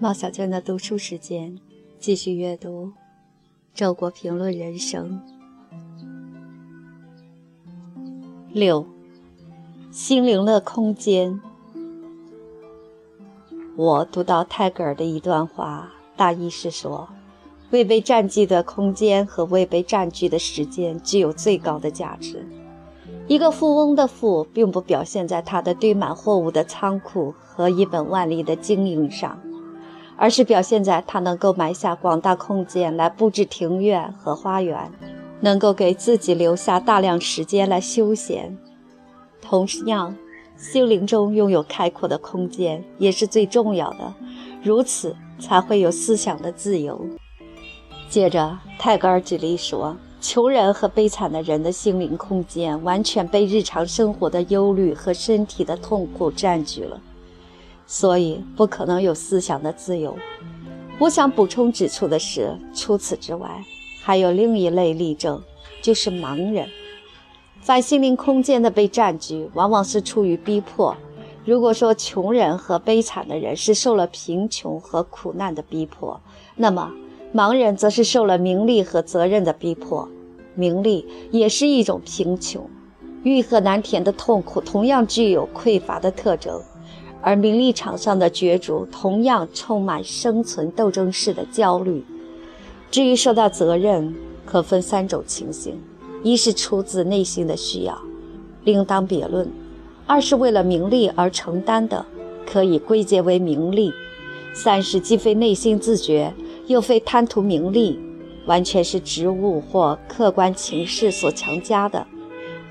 毛小娟的读书时间，继续阅读《周国评论人生》六，心灵的空间。我读到泰戈尔的一段话，大意是说，未被占据的空间和未被占据的时间具有最高的价值。一个富翁的富，并不表现在他的堆满货物的仓库和一本万利的经营上。而是表现在他能够埋下广大空间来布置庭院和花园，能够给自己留下大量时间来休闲。同样，心灵中拥有开阔的空间也是最重要的，如此才会有思想的自由。接着，泰戈尔举例说，穷人和悲惨的人的心灵空间完全被日常生活的忧虑和身体的痛苦占据了。所以不可能有思想的自由。我想补充指出的是，除此之外，还有另一类例证，就是盲人。反心灵空间的被占据，往往是出于逼迫。如果说穷人和悲惨的人是受了贫穷和苦难的逼迫，那么盲人则是受了名利和责任的逼迫。名利也是一种贫穷，欲壑难填的痛苦同样具有匮乏的特征。而名利场上的角逐同样充满生存斗争式的焦虑。至于说到责任，可分三种情形：一是出自内心的需要，另当别论；二是为了名利而承担的，可以归结为名利；三是既非内心自觉，又非贪图名利，完全是职务或客观情势所强加的，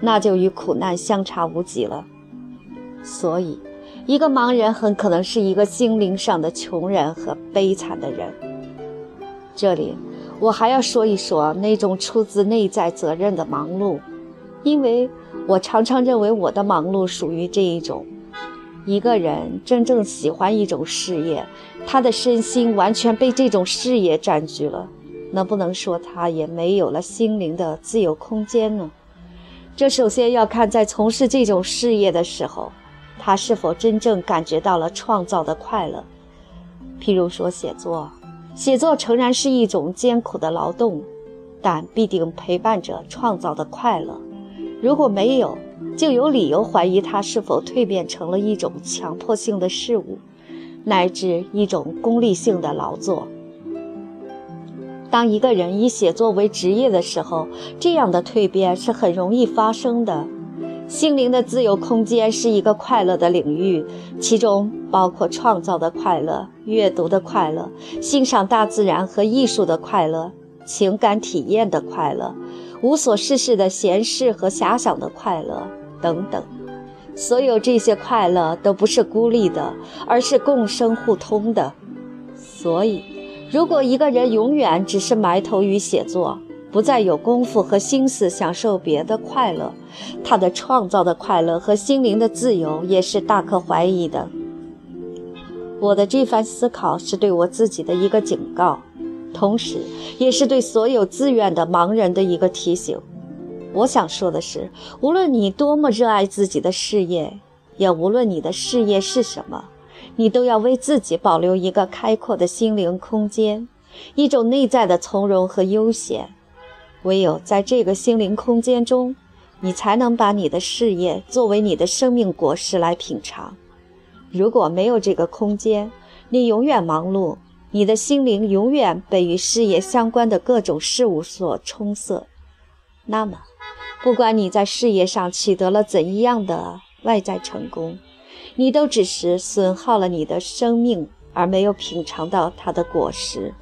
那就与苦难相差无几了。所以。一个盲人很可能是一个心灵上的穷人和悲惨的人。这里我还要说一说那种出自内在责任的忙碌，因为我常常认为我的忙碌属于这一种。一个人真正喜欢一种事业，他的身心完全被这种事业占据了，能不能说他也没有了心灵的自由空间呢？这首先要看在从事这种事业的时候。他是否真正感觉到了创造的快乐？譬如说写作，写作诚然是一种艰苦的劳动，但必定陪伴着创造的快乐。如果没有，就有理由怀疑它是否蜕变成了一种强迫性的事物，乃至一种功利性的劳作。当一个人以写作为职业的时候，这样的蜕变是很容易发生的。心灵的自由空间是一个快乐的领域，其中包括创造的快乐、阅读的快乐、欣赏大自然和艺术的快乐、情感体验的快乐、无所事事的闲适和遐想的快乐等等。所有这些快乐都不是孤立的，而是共生互通的。所以，如果一个人永远只是埋头于写作，不再有功夫和心思享受别的快乐，他的创造的快乐和心灵的自由也是大可怀疑的。我的这番思考是对我自己的一个警告，同时也是对所有自愿的盲人的一个提醒。我想说的是，无论你多么热爱自己的事业，也无论你的事业是什么，你都要为自己保留一个开阔的心灵空间，一种内在的从容和悠闲。唯有在这个心灵空间中，你才能把你的事业作为你的生命果实来品尝。如果没有这个空间，你永远忙碌，你的心灵永远被与事业相关的各种事物所充塞。那么，不管你在事业上取得了怎样的外在成功，你都只是损耗了你的生命，而没有品尝到它的果实。